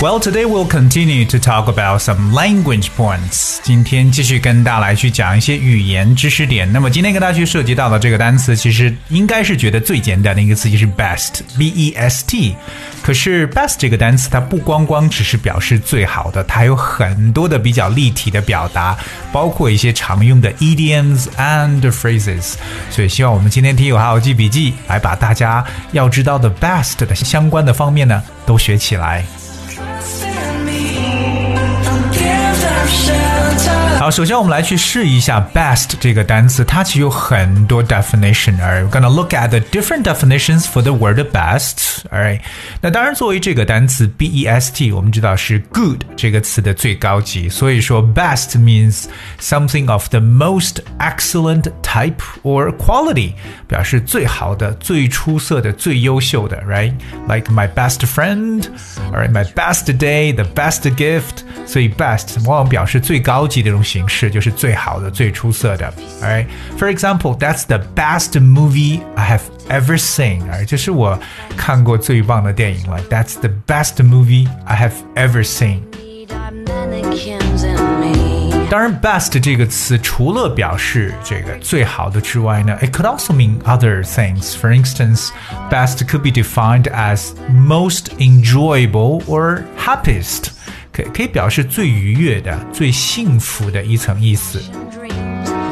Well, today we'll continue to talk about some language points. 今天继续跟大家来去讲一些语言知识点。那么今天跟大家去涉及到的这个单词，其实应该是觉得最简单的一个词就是 best，b e s t。可是 best 这个单词，它不光光只是表示最好的，它有很多的比较立体的表达，包括一些常用的 idioms and phrases。所以希望我们今天听友好好记笔记，来把大家要知道的 best 的相关的方面呢都学起来。好，首先我们来去试一下 best 这个单词，它其实有很多 definition。Alright, we're gonna look at the different definitions for the word best. Alright，那当然作为这个单词 b e s t，我们知道是 good 这个词的最高级，所以说 best means something of the most excellent type or quality，表示最好的、最出色的、最优秀的。Right，like my best friend，alright，my best day，the best gift。所以 best 往往表示最高级的一种 形式，就是最好的、最出色的。Alright，for example，that's the best movie I have ever seen。哎，这是我看过最棒的电影了。That's the best movie I have ever seen。当然，best 这个词除了表示这个最好的之外呢，it could also mean other things. For instance, best could be defined as most enjoyable or happiest. 可以表示最愉悦的、最幸福的一层意思。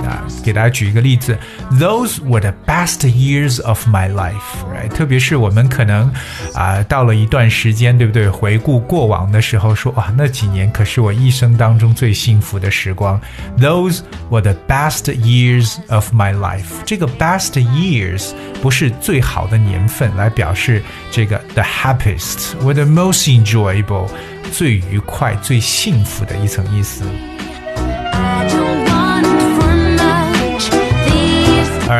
啊，给大家举一个例子，Those were the best years of my life，right？特别是我们可能啊，到了一段时间，对不对？回顾过往的时候，说哇，那几年可是我一生当中最幸福的时光。Those were the best years of my life。这个 best years 不是最好的年份，来表示这个 the happiest，or the most enjoyable。最愉快、最幸福的一层意思。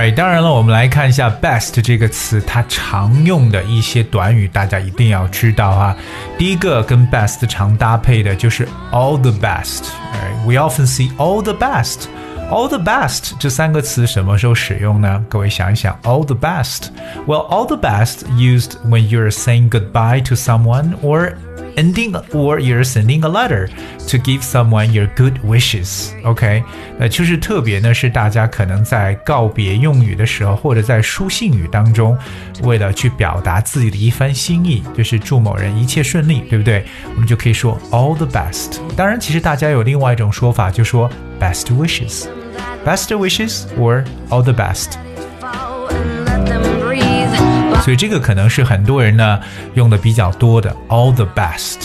Alright，当然了，我们来看一下 best 这个词，它常用的一些短语，大家一定要知道啊。第一个跟 best 常搭配的就是 all the best。Alright，we often see all the best。All the best 这三个词什么时候使用呢？各位想一想，all the best。Well, all the best used when you're saying goodbye to someone or ending or you're sending a letter to give someone your good wishes. OK，那就是特别呢，是大家可能在告别用语的时候，或者在书信语当中，为了去表达自己的一番心意，就是祝某人一切顺利，对不对？我们就可以说 all the best。当然，其实大家有另外一种说法，就说 best wishes，best wishes or all the best。 所以这个可能是很多人呢用的比较多的 all the best。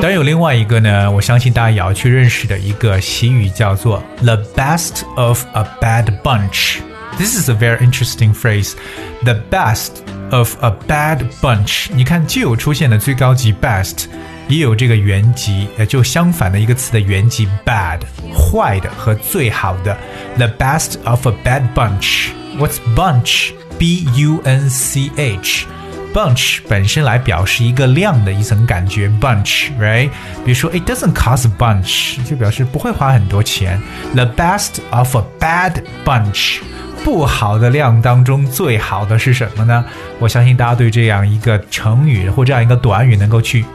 当然有另外一个呢，我相信大家也要去认识的一个习语叫做 the best of a bad bunch。This is a very interesting phrase. The best of a bad bunch。你看，既有出现的最高级 best， 也有这个原级，呃，就相反的一个词的原级 bad，坏的和最好的。The best of a bad bunch。What's bunch? B U N C H. Bunch 本身来表示一个量的一层感觉，bunch，right？比如说，it doesn't cost a bunch，就表示不会花很多钱。The best of a bad bunch，不好的量当中最好的是什么呢？我相信大家对这样一个成语或这样一个短语能够去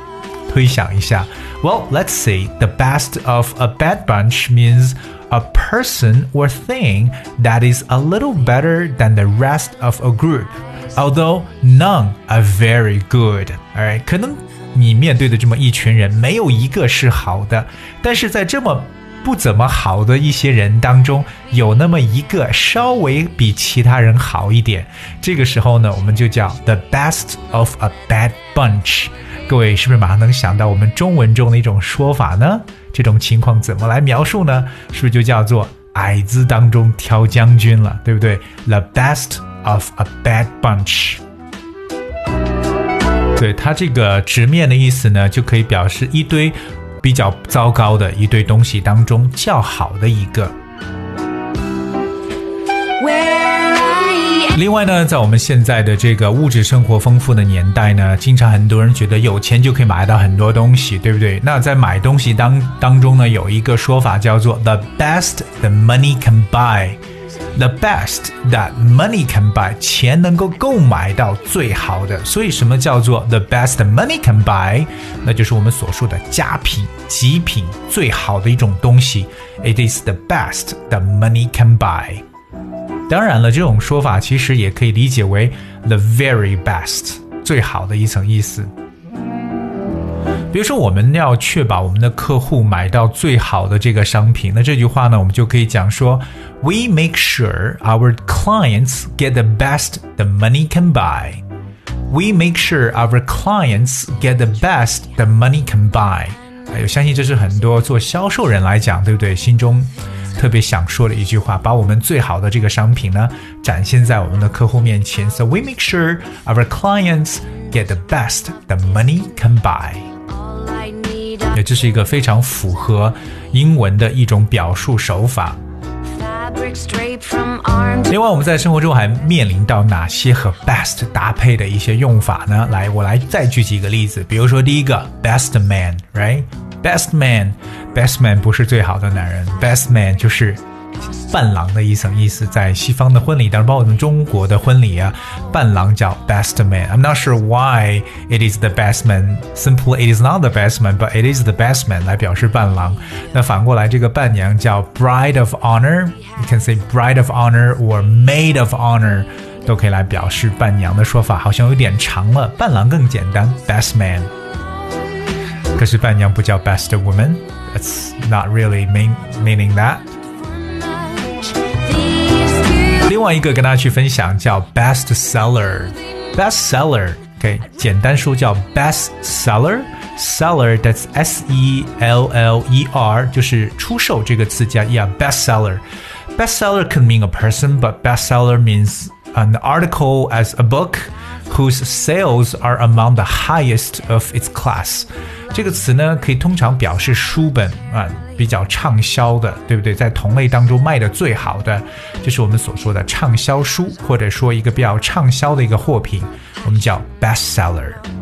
推想一下。Well, let's see. The best of a bad bunch means a person or thing that is a little better than the rest of a group, although none are very good. Alright，可能你面对的这么一群人，没有一个是好的，但是在这么 不怎么好的一些人当中，有那么一个稍微比其他人好一点。这个时候呢，我们就叫 the best of a bad bunch。各位是不是马上能想到我们中文中的一种说法呢？这种情况怎么来描述呢？是不是就叫做矮子当中挑将军了，对不对？The best of a bad bunch。对它这个直面的意思呢，就可以表示一堆比较糟糕的一堆东西当中较好的一个。另外呢，在我们现在的这个物质生活丰富的年代呢，经常很多人觉得有钱就可以买到很多东西，对不对？那在买东西当当中呢，有一个说法叫做 “the best the money can buy”。The best that money can buy，钱能够购买到最好的。所以什么叫做 the best money can buy？那就是我们所说的佳品、极品、最好的一种东西。It is the best that money can buy。当然了，这种说法其实也可以理解为 the very best，最好的一层意思。比如说，我们要确保我们的客户买到最好的这个商品，那这句话呢，我们就可以讲说：We make sure our clients get the best the money can buy. We make sure our clients get the best the money can buy. 哎，我相信这是很多做销售人来讲，对不对？心中。特别想说的一句话，把我们最好的这个商品呢展现在我们的客户面前。So we make sure our clients get the best the money can buy。 也这是一个非常符合英文的一种表述手法。另外，我们在生活中还面临到哪些和 best 搭配的一些用法呢？来，我来再举几个例子。比如说，第一个 best man，right？Best man，best man 不是最好的男人，best man 就是伴郎的一层意思。在西方的婚礼当中，包括我们中国的婚礼啊，伴郎叫 best man。I'm not sure why it is the best man. Simply, it is not the best man, but it is the best man 来表示伴郎。那反过来，这个伴娘叫 bride of honor。You can say bride of honor or maid of honor，都可以来表示伴娘的说法，好像有点长了。伴郎更简单，best man。可是伴娘不叫 best woman. That's not really mean meaning that. 另外一个跟大家去分享叫 best seller. Best seller, OK，简单说叫 best seller. Seller that's S E L L E R，就是出售这个词加 e r. Best seller. Best seller can mean a person, but best seller means an article as a book whose sales are among the highest of its class。这个词呢，可以通常表示书本啊比较畅销的，对不对？在同类当中卖的最好的，就是我们所说的畅销书，或者说一个比较畅销的一个货品，我们叫 bestseller。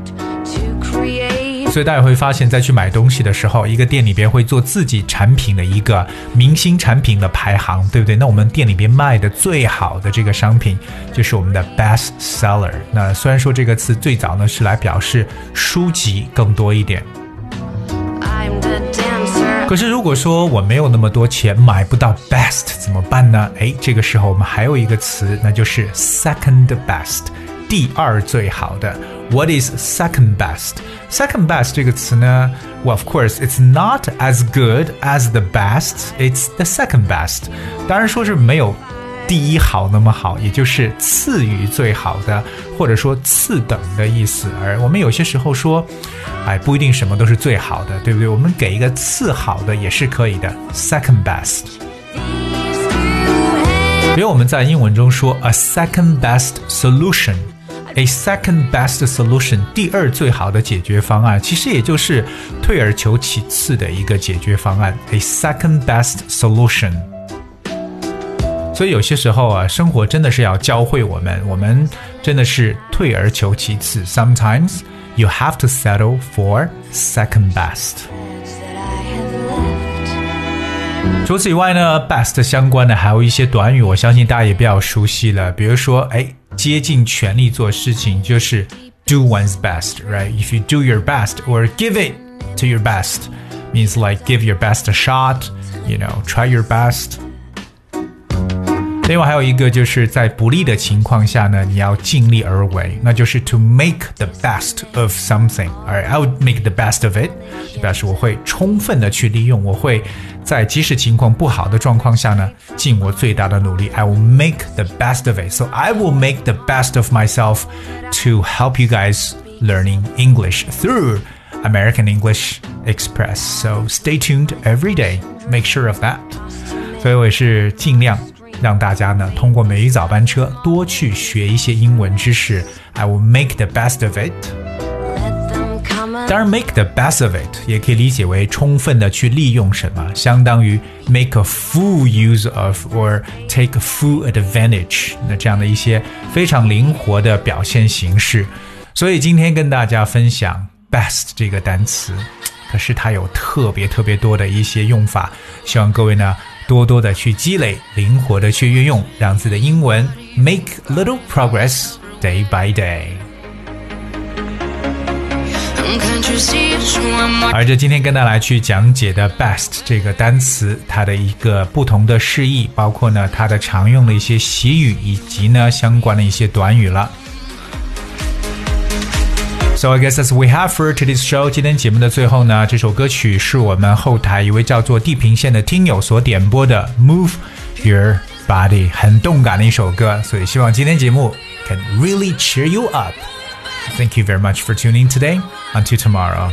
所以大家会发现，在去买东西的时候，一个店里边会做自己产品的一个明星产品的排行，对不对？那我们店里边卖的最好的这个商品，就是我们的 best seller。那虽然说这个词最早呢是来表示书籍更多一点，可是如果说我没有那么多钱买不到 best 怎么办呢？哎，这个时候我们还有一个词，那就是 second best。第二最好的。What is second best? Second best 这个词呢，Well, of course, it's not as good as the best. It's the second best. 当然说是没有第一好那么好，也就是次于最好的，或者说次等的意思。而我们有些时候说，哎，不一定什么都是最好的，对不对？我们给一个次好的也是可以的，second best。比如我们在英文中说 a second best solution。 A second best solution，第二最好的解决方案，其实也就是退而求其次的一个解决方案。A second best solution。所以有些时候啊，生活真的是要教会我们，我们真的是退而求其次。Sometimes you have to settle for second best。除此以外呢，best 相关的还有一些短语，我相信大家也比较熟悉了，比如说，哎。竭尽全力做事情就是 do one's best, right? If you do your best or give it to your best, means like give your best a shot, you know, try your best. 另外还有一个就是在不利的情况下呢，你要尽力而为，那就是 to make the best of something。而 I would make the best of it，就表示我会充分的去利用，我会在即使情况不好的状况下呢，尽我最大的努力。I will make the best of it. So I will make the best of myself to help you guys learning English through American English Express. So stay tuned every day. Make sure of that. 所以我也是尽量。 让大家呢通过每一早班车多去学一些英文知识。I will make the best of it。当然，make the best of it 也可以理解为充分的去利用什么，相当于 make a full use of or take full advantage。那这样的一些非常灵活的表现形式。所以今天跟大家分享 best 这个单词，可是它有特别特别多的一些用法，希望各位呢多多的去积累，灵活的去运用，让自己的英文 make little progress day by day。而这今天跟大家来去讲解的 best 这个单词，它的一个不同的释义，包括呢它的常用的一些习语，以及呢相关的一些短语了。So I guess as we have for today's show，今天节目的最后呢，这首歌曲是我们后台一位叫做地平线的听友所点播的《Move Your Body》，很动感的一首歌，所以希望今天节目 can really cheer you up。Thank you very much for tuning today. Until tomorrow.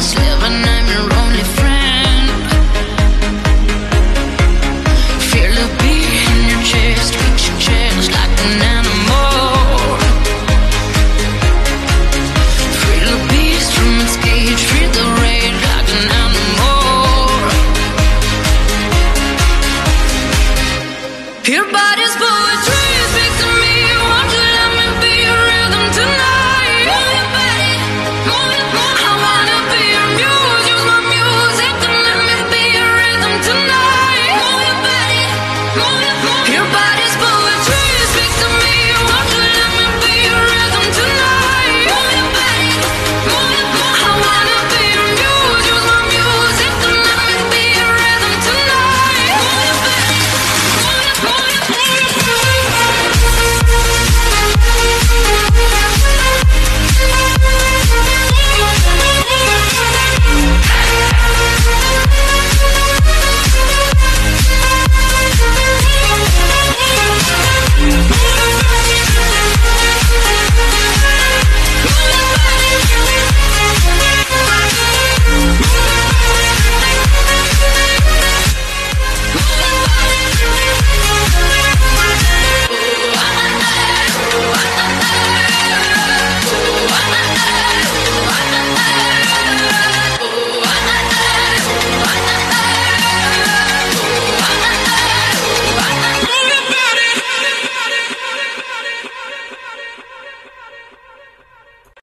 just